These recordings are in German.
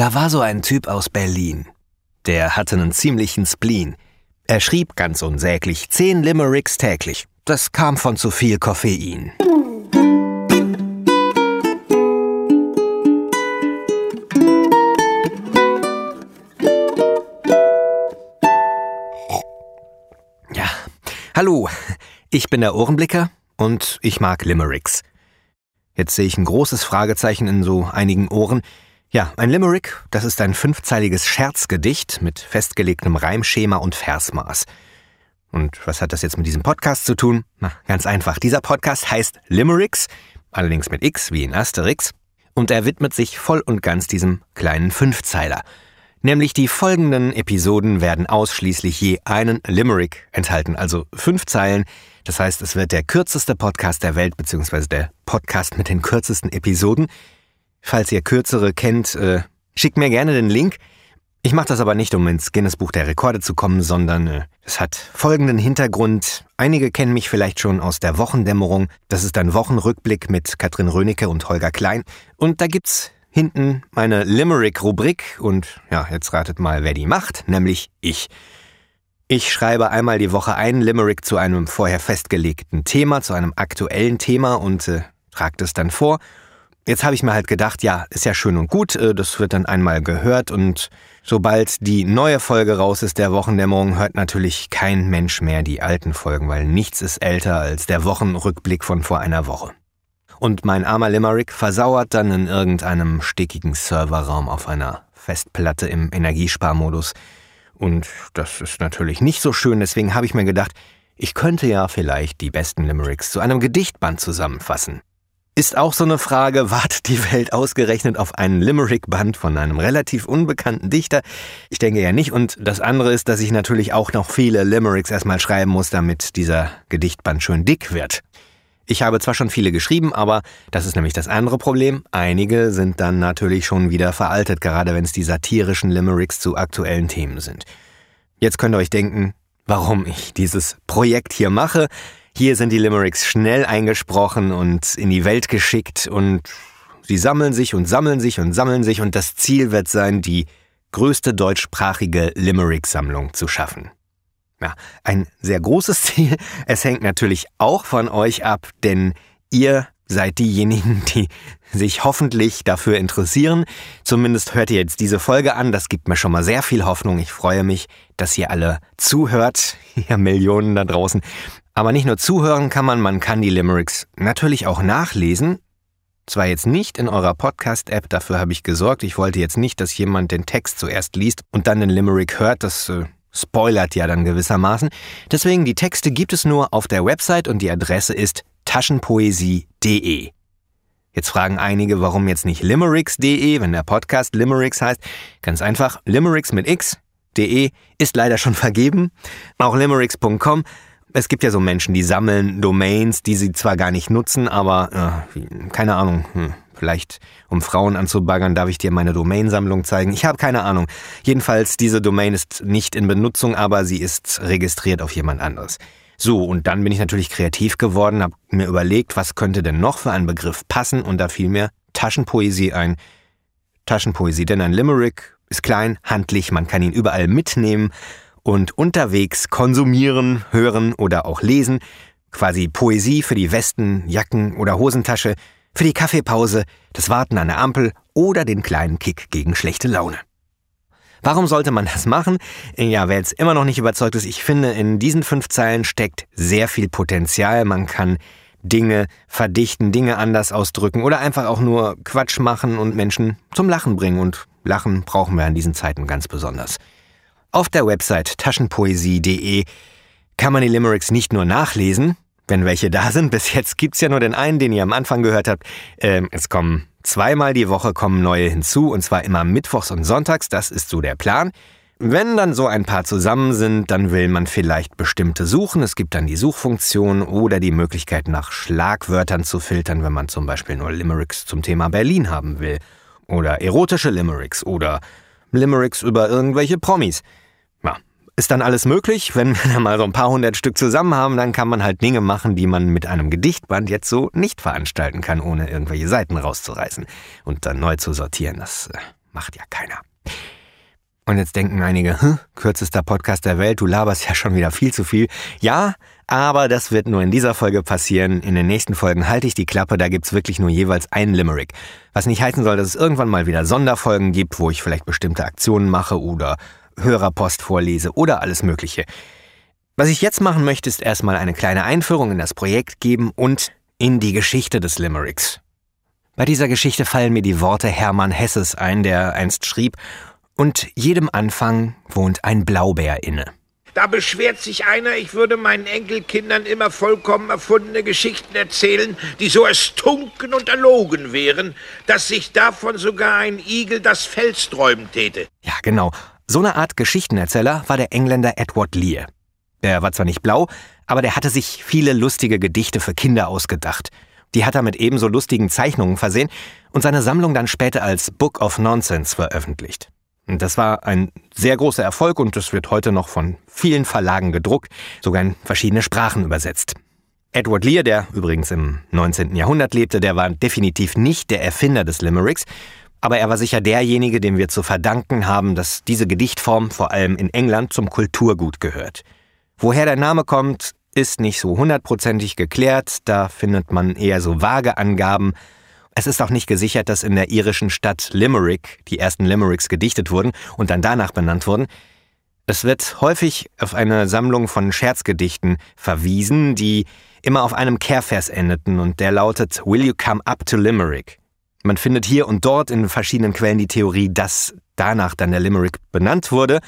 Da war so ein Typ aus Berlin. Der hatte einen ziemlichen Spleen. Er schrieb ganz unsäglich zehn Limericks täglich. Das kam von zu viel Koffein. Ja, hallo, ich bin der Ohrenblicker und ich mag Limericks. Jetzt sehe ich ein großes Fragezeichen in so einigen Ohren. Ja, ein Limerick, das ist ein fünfzeiliges Scherzgedicht mit festgelegtem Reimschema und Versmaß. Und was hat das jetzt mit diesem Podcast zu tun? Na, ganz einfach. Dieser Podcast heißt Limericks, allerdings mit X wie in Asterix, und er widmet sich voll und ganz diesem kleinen Fünfzeiler. Nämlich die folgenden Episoden werden ausschließlich je einen Limerick enthalten, also fünf Zeilen. Das heißt, es wird der kürzeste Podcast der Welt, beziehungsweise der Podcast mit den kürzesten Episoden. Falls ihr kürzere kennt, äh, schickt mir gerne den Link. Ich mache das aber nicht, um ins Guinness-Buch der Rekorde zu kommen, sondern äh, es hat folgenden Hintergrund. Einige kennen mich vielleicht schon aus der Wochendämmerung. Das ist ein Wochenrückblick mit Katrin Rönecke und Holger Klein. Und da gibt's hinten meine Limerick-Rubrik und ja, jetzt ratet mal, wer die macht, nämlich ich. Ich schreibe einmal die Woche einen Limerick zu einem vorher festgelegten Thema, zu einem aktuellen Thema und äh, trage das dann vor. Jetzt habe ich mir halt gedacht, ja, ist ja schön und gut, äh, das wird dann einmal gehört und sobald die neue Folge raus ist der Wochendämmerung, hört natürlich kein Mensch mehr die alten Folgen, weil nichts ist älter als der Wochenrückblick von vor einer Woche und mein armer Limerick versauert dann in irgendeinem stickigen Serverraum auf einer Festplatte im Energiesparmodus. Und das ist natürlich nicht so schön, deswegen habe ich mir gedacht, ich könnte ja vielleicht die besten Limericks zu einem Gedichtband zusammenfassen. Ist auch so eine Frage, wartet die Welt ausgerechnet auf einen Limerick-Band von einem relativ unbekannten Dichter? Ich denke ja nicht. Und das andere ist, dass ich natürlich auch noch viele Limericks erstmal schreiben muss, damit dieser Gedichtband schön dick wird. Ich habe zwar schon viele geschrieben, aber das ist nämlich das andere Problem. Einige sind dann natürlich schon wieder veraltet, gerade wenn es die satirischen Limericks zu aktuellen Themen sind. Jetzt könnt ihr euch denken, warum ich dieses Projekt hier mache. Hier sind die Limericks schnell eingesprochen und in die Welt geschickt und sie sammeln sich und sammeln sich und sammeln sich und das Ziel wird sein, die größte deutschsprachige Limerick-Sammlung zu schaffen. Ja, ein sehr großes Ziel. Es hängt natürlich auch von euch ab, denn ihr seid diejenigen, die sich hoffentlich dafür interessieren. Zumindest hört ihr jetzt diese Folge an. Das gibt mir schon mal sehr viel Hoffnung. Ich freue mich, dass ihr alle zuhört. Ihr Millionen da draußen. Aber nicht nur zuhören kann man, man kann die Limericks natürlich auch nachlesen. Zwar jetzt nicht in eurer Podcast-App, dafür habe ich gesorgt. Ich wollte jetzt nicht, dass jemand den Text zuerst liest und dann den Limerick hört. Das äh, spoilert ja dann gewissermaßen. Deswegen die Texte gibt es nur auf der Website und die Adresse ist taschenpoesie.de. Jetzt fragen einige, warum jetzt nicht limericks.de, wenn der Podcast Limericks heißt. Ganz einfach, limericks mit x.de ist leider schon vergeben. Auch limericks.com. Es gibt ja so Menschen, die sammeln Domains, die sie zwar gar nicht nutzen, aber äh, keine Ahnung, hm, Vielleicht, um Frauen anzubaggern, darf ich dir meine Domainsammlung zeigen. Ich habe keine Ahnung. Jedenfalls, diese Domain ist nicht in Benutzung, aber sie ist registriert auf jemand anderes. So, und dann bin ich natürlich kreativ geworden, habe mir überlegt, was könnte denn noch für einen Begriff passen und da fiel mir Taschenpoesie ein. Taschenpoesie, denn ein Limerick ist klein, handlich, man kann ihn überall mitnehmen und unterwegs konsumieren, hören oder auch lesen. Quasi Poesie für die Westen, Jacken oder Hosentasche, für die Kaffeepause, das Warten an der Ampel oder den kleinen Kick gegen schlechte Laune. Warum sollte man das machen? Ja, wer jetzt immer noch nicht überzeugt ist, ich finde, in diesen fünf Zeilen steckt sehr viel Potenzial. Man kann Dinge verdichten, Dinge anders ausdrücken oder einfach auch nur Quatsch machen und Menschen zum Lachen bringen. Und Lachen brauchen wir in diesen Zeiten ganz besonders. Auf der Website taschenpoesie.de kann man die Limericks nicht nur nachlesen, wenn welche da sind. Bis jetzt gibt's ja nur den einen, den ihr am Anfang gehört habt. Ähm, es kommen zweimal die Woche kommen neue hinzu und zwar immer mittwochs und sonntags. Das ist so der Plan. Wenn dann so ein paar zusammen sind, dann will man vielleicht bestimmte suchen. Es gibt dann die Suchfunktion oder die Möglichkeit nach Schlagwörtern zu filtern, wenn man zum Beispiel nur Limericks zum Thema Berlin haben will. Oder erotische Limericks oder Limericks über irgendwelche Promis. Ist dann alles möglich. Wenn wir mal so ein paar hundert Stück zusammen haben, dann kann man halt Dinge machen, die man mit einem Gedichtband jetzt so nicht veranstalten kann, ohne irgendwelche Seiten rauszureißen und dann neu zu sortieren. Das äh, macht ja keiner. Und jetzt denken einige, hm, kürzester Podcast der Welt, du laberst ja schon wieder viel zu viel. Ja, aber das wird nur in dieser Folge passieren. In den nächsten Folgen halte ich die Klappe, da gibt's wirklich nur jeweils einen Limerick. Was nicht heißen soll, dass es irgendwann mal wieder Sonderfolgen gibt, wo ich vielleicht bestimmte Aktionen mache oder Hörerpost vorlese oder alles Mögliche. Was ich jetzt machen möchte, ist erstmal eine kleine Einführung in das Projekt geben und in die Geschichte des Limericks. Bei dieser Geschichte fallen mir die Worte Hermann Hesses ein, der einst schrieb, und jedem Anfang wohnt ein Blaubär inne. Da beschwert sich einer, ich würde meinen Enkelkindern immer vollkommen erfundene Geschichten erzählen, die so erstunken und erlogen wären, dass sich davon sogar ein Igel das Fell sträuben täte. Ja, genau. So eine Art Geschichtenerzähler war der Engländer Edward Lear. Der war zwar nicht blau, aber der hatte sich viele lustige Gedichte für Kinder ausgedacht. Die hat er mit ebenso lustigen Zeichnungen versehen und seine Sammlung dann später als Book of Nonsense veröffentlicht. Das war ein sehr großer Erfolg und es wird heute noch von vielen Verlagen gedruckt, sogar in verschiedene Sprachen übersetzt. Edward Lear, der übrigens im 19. Jahrhundert lebte, der war definitiv nicht der Erfinder des Limericks, aber er war sicher derjenige, dem wir zu verdanken haben, dass diese Gedichtform vor allem in England zum Kulturgut gehört. Woher der Name kommt, ist nicht so hundertprozentig geklärt, da findet man eher so vage Angaben. Es ist auch nicht gesichert, dass in der irischen Stadt Limerick die ersten Limericks gedichtet wurden und dann danach benannt wurden. Es wird häufig auf eine Sammlung von Scherzgedichten verwiesen, die immer auf einem Kehrvers endeten und der lautet Will you come up to Limerick? Man findet hier und dort in verschiedenen Quellen die Theorie, dass danach dann der Limerick benannt wurde,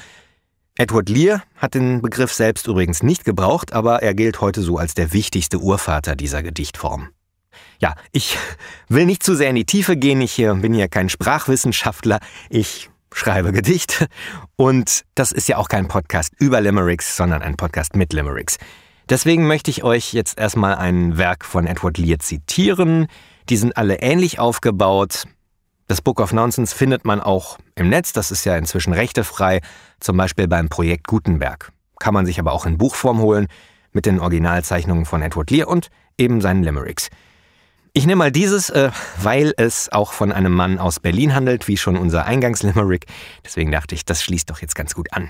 Edward Lear hat den Begriff selbst übrigens nicht gebraucht, aber er gilt heute so als der wichtigste Urvater dieser Gedichtform. Ja, ich will nicht zu sehr in die Tiefe gehen, ich bin hier kein Sprachwissenschaftler, ich schreibe Gedichte und das ist ja auch kein Podcast über Limericks, sondern ein Podcast mit Limericks. Deswegen möchte ich euch jetzt erstmal ein Werk von Edward Lear zitieren. Die sind alle ähnlich aufgebaut, das Book of Nonsense findet man auch im Netz, das ist ja inzwischen rechtefrei, zum Beispiel beim Projekt Gutenberg. Kann man sich aber auch in Buchform holen, mit den Originalzeichnungen von Edward Lear und eben seinen Limericks. Ich nehme mal dieses, äh, weil es auch von einem Mann aus Berlin handelt, wie schon unser Eingangslimerick. Deswegen dachte ich, das schließt doch jetzt ganz gut an.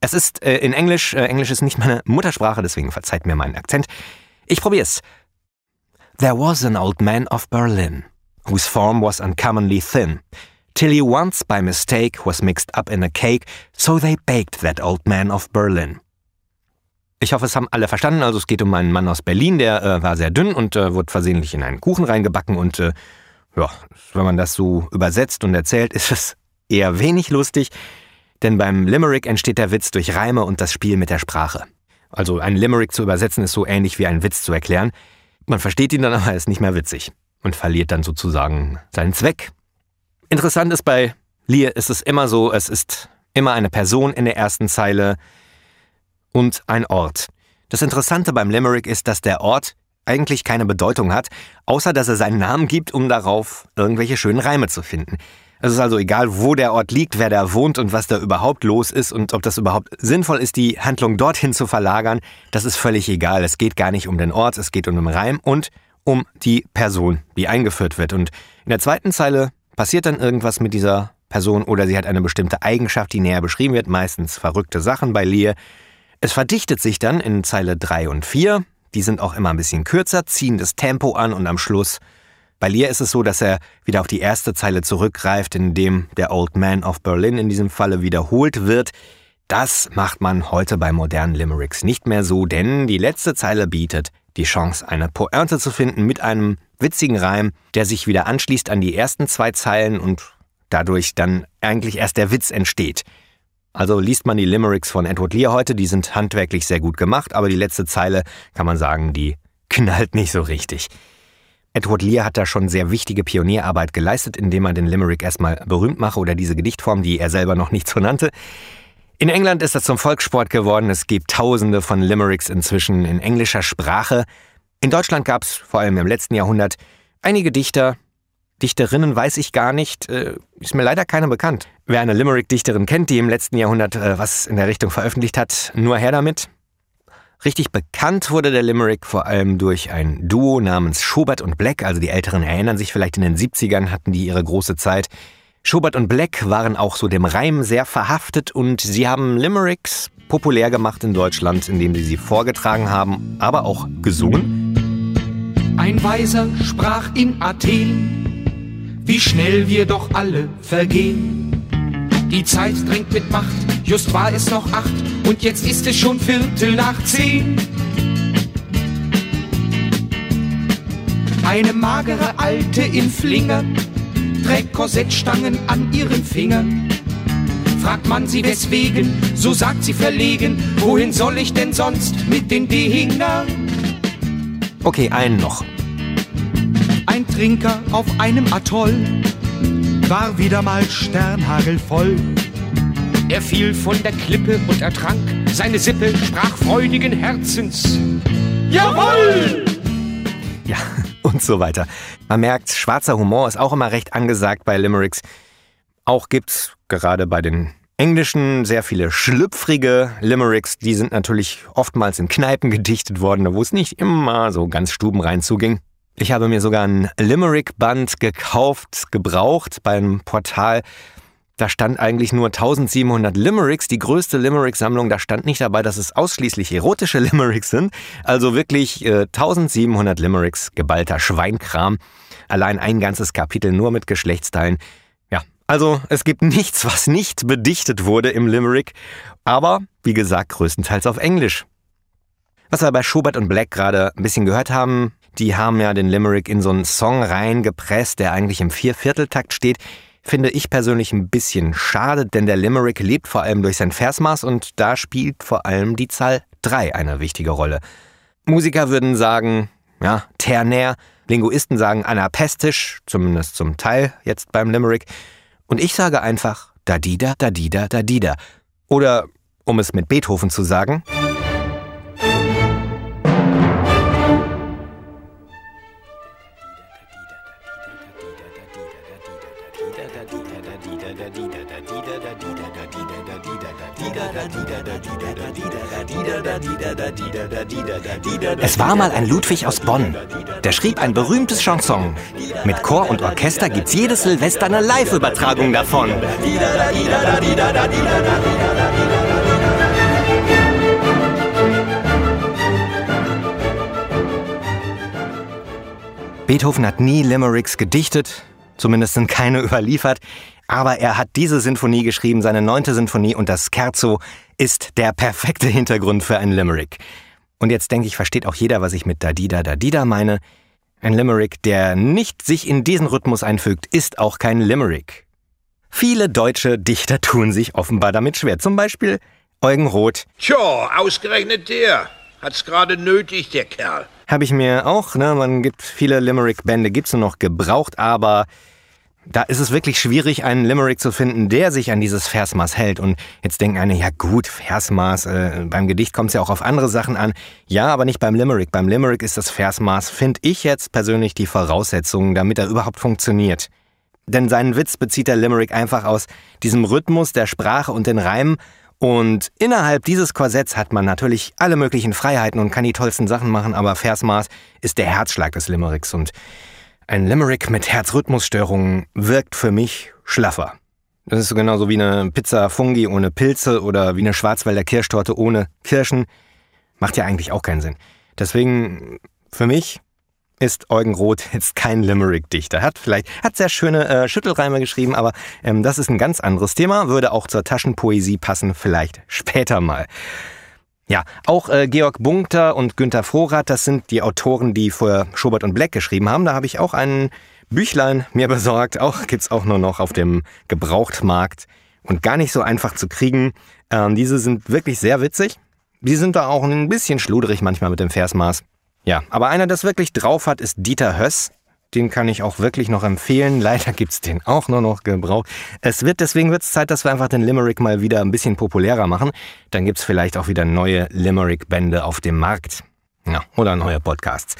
Es ist äh, in Englisch, äh, Englisch ist nicht meine Muttersprache, deswegen verzeiht mir meinen Akzent. Ich probier's. There was an old man of Berlin whose form was uncommonly thin, till he once by mistake was mixed up in a cake, so they baked that old man of Berlin. Ich hoffe, es haben alle verstanden. Also es geht um einen Mann aus Berlin, der äh, war sehr dünn und äh, wurde versehentlich in einen Kuchen reingebacken. Und äh, ja, wenn man das so übersetzt und erzählt, ist es eher wenig lustig. Denn beim Limerick entsteht der Witz durch Reime und das Spiel mit der Sprache. Also ein Limerick zu übersetzen ist so ähnlich wie einen Witz zu erklären. Man versteht ihn dann, aber er ist nicht mehr witzig und verliert dann sozusagen seinen Zweck. Interessant ist bei Lear ist es immer so, es ist immer eine Person in der ersten Zeile und ein Ort. Das Interessante beim Limerick ist, dass der Ort eigentlich keine Bedeutung hat, außer dass er seinen Namen gibt, um darauf irgendwelche schönen Reime zu finden. Es ist also egal, wo der Ort liegt, wer da wohnt und was da überhaupt los ist und ob das überhaupt sinnvoll ist, die Handlung dorthin zu verlagern, das ist völlig egal. Es geht gar nicht um den Ort, es geht um den Reim und um die Person, die eingeführt wird. Und in der zweiten Zeile passiert dann irgendwas mit dieser Person oder sie hat eine bestimmte Eigenschaft, die näher beschrieben wird, meistens verrückte Sachen bei Lear. Es verdichtet sich dann in Zeile 3 und 4. Die sind auch immer ein bisschen kürzer, ziehen das Tempo an und am Schluss. Bei Lear ist es so, dass er wieder auf die erste Zeile zurückgreift, indem der Old Man of Berlin in diesem Falle wiederholt wird. Das macht man heute bei modernen Limericks nicht mehr so, denn die letzte Zeile bietet die Chance, eine Pointe zu finden mit einem witzigen Reim, der sich wieder anschließt an die ersten zwei Zeilen und dadurch dann eigentlich erst der Witz entsteht. Also liest man die Limericks von Edward Lear heute, die sind handwerklich sehr gut gemacht, aber die letzte Zeile, kann man sagen, die knallt nicht so richtig. Edward Lear hat da schon sehr wichtige Pionierarbeit geleistet, indem er den Limerick erstmal berühmt mache oder diese Gedichtform, die er selber noch nicht so nannte. In England ist das zum Volkssport geworden. Es gibt tausende von Limericks inzwischen in englischer Sprache. In Deutschland gab es vor allem im letzten Jahrhundert einige Dichter. Dichterinnen weiß ich gar nicht, äh, ist mir leider keine bekannt. Wer eine Limerick-Dichterin kennt, die im letzten Jahrhundert äh, was in der Richtung veröffentlicht hat, nur her damit. Richtig bekannt wurde der Limerick vor allem durch ein Duo namens Schubert und Black, also die Älteren erinnern sich vielleicht in den 70ern hatten die ihre große Zeit. Schubert und Black waren auch so dem Reim sehr verhaftet und sie haben Limericks populär gemacht in Deutschland, indem sie sie vorgetragen haben, aber auch gesungen. Ein Weiser sprach in Athen, wie schnell wir doch alle vergehen. Die Zeit drängt mit Macht, just war es noch acht und jetzt ist es schon Viertel nach zehn. Eine magere Alte in Flingern trägt Korsettstangen an ihren Fingern. Fragt man sie weswegen, so sagt sie verlegen, wohin soll ich denn sonst mit den Dingern? Okay, einen noch. Ein Trinker auf einem Atoll war wieder mal sternhagelvoll. Er fiel von der Klippe und ertrank, seine Sippe sprach freudigen Herzens. Jawohl! Ja, und so weiter. Man merkt, schwarzer Humor ist auch immer recht angesagt bei Limericks. Auch gibt's gerade bei den Englischen sehr viele schlüpfrige Limericks, die sind natürlich oftmals in Kneipen gedichtet worden, wo es nicht immer so ganz stubenrein zuging. Ich habe mir sogar ein Limerick-Band gekauft, gebraucht beim Portal. Da stand eigentlich nur 1700 Limericks, die größte Limerick-Sammlung. Da stand nicht dabei, dass es ausschließlich erotische Limericks sind. Also wirklich äh, 1700 Limericks, geballter Schweinkram. Allein ein ganzes Kapitel nur mit Geschlechtsteilen. Ja, also es gibt nichts, was nicht bedichtet wurde im Limerick. Aber, wie gesagt, größtenteils auf Englisch. Was wir bei Schubert und Black gerade ein bisschen gehört haben, die haben ja den Limerick in so einen Song reingepresst, der eigentlich im Viervierteltakt steht finde ich persönlich ein bisschen schade, denn der Limerick lebt vor allem durch sein Versmaß und da spielt vor allem die Zahl 3 eine wichtige Rolle. Musiker würden sagen, ja, ternär, Linguisten sagen anapestisch, zumindest zum Teil jetzt beim Limerick, und ich sage einfach dadida, dadida, dadida. Oder, um es mit Beethoven zu sagen, Es war mal ein Ludwig aus Bonn. Der schrieb ein berühmtes Chanson. Mit Chor und Orchester gibt's jedes Silvester eine Live-Übertragung davon. Beethoven hat nie Limericks gedichtet, zumindest sind keine überliefert, aber er hat diese Sinfonie geschrieben, seine neunte Sinfonie und das Scherzo ist der perfekte Hintergrund für ein Limerick. Und jetzt denke ich, versteht auch jeder, was ich mit Dadida Dadida meine. Ein Limerick, der nicht sich in diesen Rhythmus einfügt, ist auch kein Limerick. Viele deutsche Dichter tun sich offenbar damit schwer. Zum Beispiel Eugen Roth. Tja, ausgerechnet der. Hat's gerade nötig, der Kerl. Habe ich mir auch, ne? Man gibt viele Limerick-Bände, gibt's nur noch gebraucht, aber da ist es wirklich schwierig, einen Limerick zu finden, der sich an dieses Versmaß hält. Und jetzt denken eine, ja gut, Versmaß, äh, beim Gedicht kommt es ja auch auf andere Sachen an. Ja, aber nicht beim Limerick. Beim Limerick ist das Versmaß, finde ich jetzt persönlich, die Voraussetzung, damit er überhaupt funktioniert. Denn seinen Witz bezieht der Limerick einfach aus diesem Rhythmus der Sprache und den Reimen. Und innerhalb dieses Korsetts hat man natürlich alle möglichen Freiheiten und kann die tollsten Sachen machen, aber Versmaß ist der Herzschlag des Limericks. Und ein Limerick mit Herzrhythmusstörungen wirkt für mich schlaffer. Das ist genauso wie eine Pizza Fungi ohne Pilze oder wie eine Schwarzwälder Kirschtorte ohne Kirschen. Macht ja eigentlich auch keinen Sinn. Deswegen, für mich ist Eugen Roth jetzt kein Limerick-Dichter. Hat vielleicht, hat sehr schöne äh, Schüttelreime geschrieben, aber ähm, das ist ein ganz anderes Thema, würde auch zur Taschenpoesie passen, vielleicht später mal. Ja, auch äh, Georg Bunkter und Günter Frohrath, das sind die Autoren, die für Schubert und Black geschrieben haben. Da habe ich auch ein Büchlein mir besorgt. Auch gibt's auch nur noch auf dem Gebrauchtmarkt und gar nicht so einfach zu kriegen. Ähm, diese sind wirklich sehr witzig. Die sind da auch ein bisschen schludrig manchmal mit dem Versmaß. Ja, aber einer, das wirklich drauf hat, ist Dieter Höss. Den kann ich auch wirklich noch empfehlen. Leider gibt's den auch nur noch gebraucht. Es wird, deswegen wird's Zeit, dass wir einfach den Limerick mal wieder ein bisschen populärer machen. Dann gibt's vielleicht auch wieder neue Limerick-Bände auf dem Markt. Ja, oder neue Podcasts.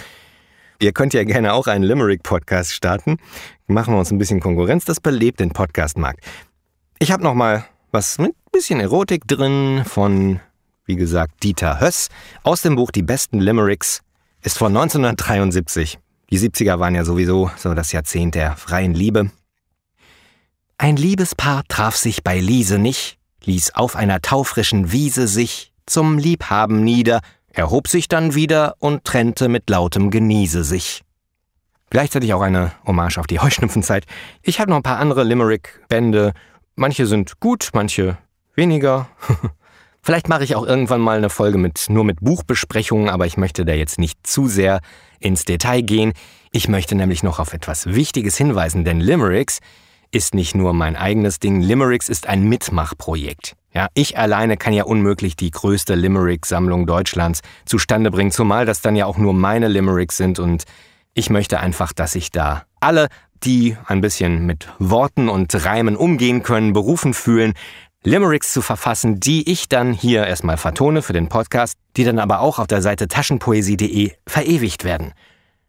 Ihr könnt ja gerne auch einen Limerick-Podcast starten. Machen wir uns ein bisschen Konkurrenz. Das belebt den Podcast-Markt. Ich habe noch mal was mit bisschen Erotik drin von, wie gesagt, Dieter Höss aus dem Buch Die besten Limericks. Ist von 1973. Die 70er waren ja sowieso so das Jahrzehnt der freien Liebe. Ein Liebespaar traf sich bei Liese nicht, ließ auf einer taufrischen Wiese sich zum Liebhaben nieder, erhob sich dann wieder und trennte mit lautem Geniese sich. Gleichzeitig auch eine Hommage auf die Heuschnupfenzeit. Ich habe noch ein paar andere Limerick-Bände. Manche sind gut, manche weniger. Vielleicht mache ich auch irgendwann mal eine Folge mit nur mit Buchbesprechungen, aber ich möchte da jetzt nicht zu sehr ins Detail gehen. Ich möchte nämlich noch auf etwas Wichtiges hinweisen, denn Limericks ist nicht nur mein eigenes Ding. Limericks ist ein Mitmachprojekt. Ja, ich alleine kann ja unmöglich die größte Limerick-Sammlung Deutschlands zustande bringen, zumal das dann ja auch nur meine Limericks sind und ich möchte einfach, dass sich da alle, die ein bisschen mit Worten und Reimen umgehen können, berufen fühlen, Limericks zu verfassen, die ich dann hier erstmal vertone für den Podcast, die dann aber auch auf der Seite taschenpoesie.de verewigt werden.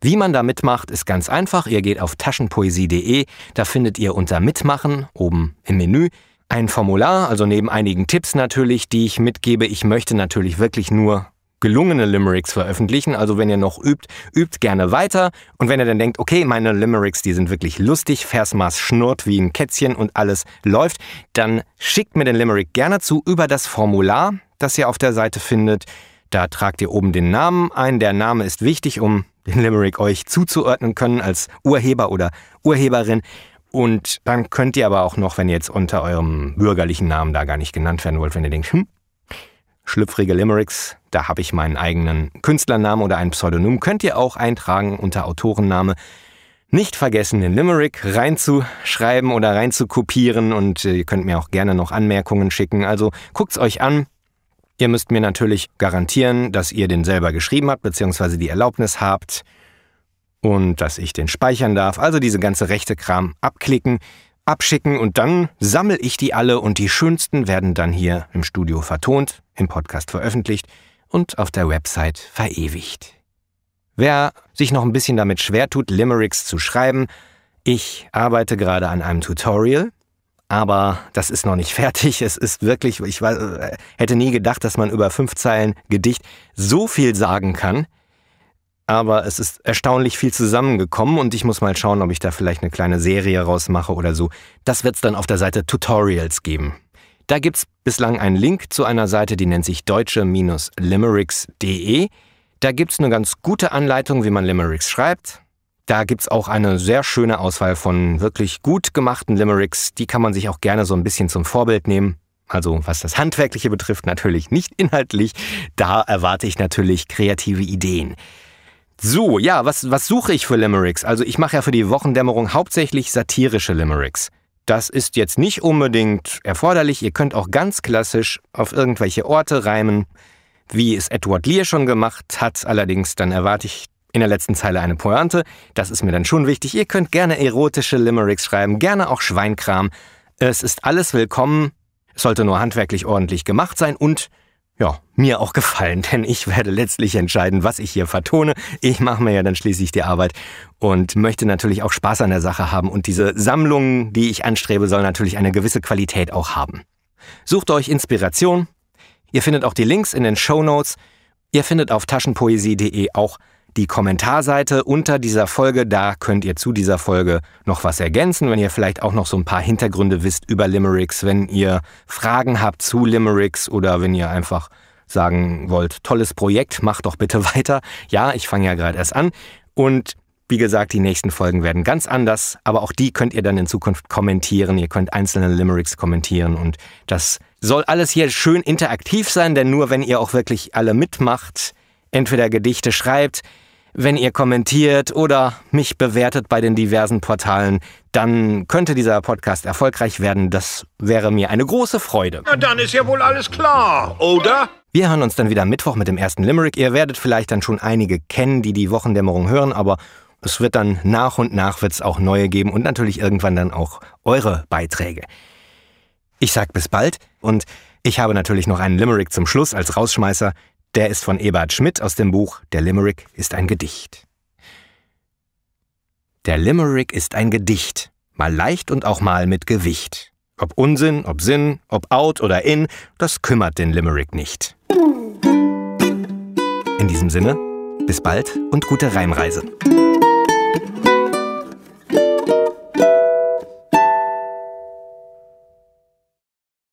Wie man da mitmacht, ist ganz einfach. Ihr geht auf taschenpoesie.de, da findet ihr unter Mitmachen oben im Menü ein Formular, also neben einigen Tipps natürlich, die ich mitgebe. Ich möchte natürlich wirklich nur gelungene Limericks veröffentlichen. Also wenn ihr noch übt, übt gerne weiter. Und wenn ihr dann denkt, okay, meine Limericks, die sind wirklich lustig, Versmaß schnurrt wie ein Kätzchen und alles läuft, dann schickt mir den Limerick gerne zu über das Formular, das ihr auf der Seite findet. Da tragt ihr oben den Namen ein. Der Name ist wichtig, um den Limerick euch zuzuordnen können als Urheber oder Urheberin. Und dann könnt ihr aber auch noch, wenn ihr jetzt unter eurem bürgerlichen Namen da gar nicht genannt werden wollt, wenn ihr denkt, hm, schlüpfrige Limericks, da habe ich meinen eigenen Künstlernamen oder ein Pseudonym, könnt ihr auch eintragen unter Autorenname. Nicht vergessen, den Limerick reinzuschreiben oder reinzukopieren und ihr könnt mir auch gerne noch Anmerkungen schicken. Also guckt's euch an, Ihr müsst mir natürlich garantieren, dass ihr den selber geschrieben habt, beziehungsweise die Erlaubnis habt und dass ich den speichern darf. Also diese ganze rechte Kram abklicken, abschicken und dann sammle ich die alle und die schönsten werden dann hier im Studio vertont, im Podcast veröffentlicht und auf der Website verewigt. Wer sich noch ein bisschen damit schwer tut, Limericks zu schreiben, ich arbeite gerade an einem Tutorial, aber das ist noch nicht fertig. Es ist wirklich, ich weiß, äh, hätte nie gedacht, dass man über fünf Zeilen Gedicht so viel sagen kann. Aber es ist erstaunlich viel zusammengekommen und ich muss mal schauen, ob ich da vielleicht eine kleine Serie rausmache oder so. Das wird es dann auf der Seite Tutorials geben. Da gibt's bislang einen Link zu einer Seite, die nennt sich deutsche-limericks.de. Da gibt's eine ganz gute Anleitung, wie man Limericks schreibt. Da gibt's auch eine sehr schöne Auswahl von wirklich gut gemachten Limericks. Die kann man sich auch gerne so ein bisschen zum Vorbild nehmen. Also was das Handwerkliche betrifft, natürlich nicht inhaltlich. Da erwarte ich natürlich kreative Ideen. So, ja, was, was suche ich für Limericks? Also ich mache ja für die Wochendämmerung hauptsächlich satirische Limericks. Das ist jetzt nicht unbedingt erforderlich. Ihr könnt auch ganz klassisch auf irgendwelche Orte reimen, wie es Edward Lear schon gemacht hat. Allerdings dann erwarte ich in der letzten Zeile eine Pointe. Das ist mir dann schon wichtig. Ihr könnt gerne erotische Limericks schreiben, gerne auch Schweinkram. Es ist alles willkommen. Es sollte nur handwerklich ordentlich gemacht sein und ja, mir auch gefallen, denn ich werde letztlich entscheiden, was ich hier vertone. Ich mache mir ja dann schließlich die Arbeit und möchte natürlich auch Spaß an der Sache haben und diese Sammlung, die ich anstrebe, soll natürlich eine gewisse Qualität auch haben. Sucht euch Inspiration. Ihr findet auch die Links in den Show Notes. Ihr findet auf taschenpoesie.de auch die Kommentarseite unter dieser Folge. Da könnt ihr zu dieser Folge noch was ergänzen, wenn ihr vielleicht auch noch so ein paar Hintergründe wisst über Limericks, wenn ihr Fragen habt zu Limericks oder wenn ihr einfach sagen wollt, tolles Projekt, macht doch bitte weiter. Ja, ich fange ja gerade erst an. Und wie gesagt, die nächsten Folgen werden ganz anders, aber auch die könnt ihr dann in Zukunft kommentieren. Ihr könnt einzelne Limericks kommentieren und das soll alles hier schön interaktiv sein, denn nur wenn ihr auch wirklich alle mitmacht, entweder Gedichte schreibt, wenn ihr kommentiert oder mich bewertet bei den diversen Portalen, dann könnte dieser Podcast erfolgreich werden. Das wäre mir eine große Freude. Na, dann ist ja wohl alles klar, oder? Wir hören uns dann wieder Mittwoch mit dem ersten Limerick. Ihr werdet vielleicht dann schon einige kennen, die die Wochendämmerung hören, aber es wird dann nach und nach wird's auch neue geben und natürlich irgendwann dann auch eure Beiträge. Ich sag bis bald und ich habe natürlich noch einen Limerick zum Schluss als Rausschmeißer. Der ist von Ebert Schmidt aus dem Buch Der Limerick ist ein Gedicht. Der Limerick ist ein Gedicht, mal leicht und auch mal mit Gewicht. Ob Unsinn, ob Sinn, ob out oder in, das kümmert den Limerick nicht. In diesem Sinne, bis bald und gute Reimreise.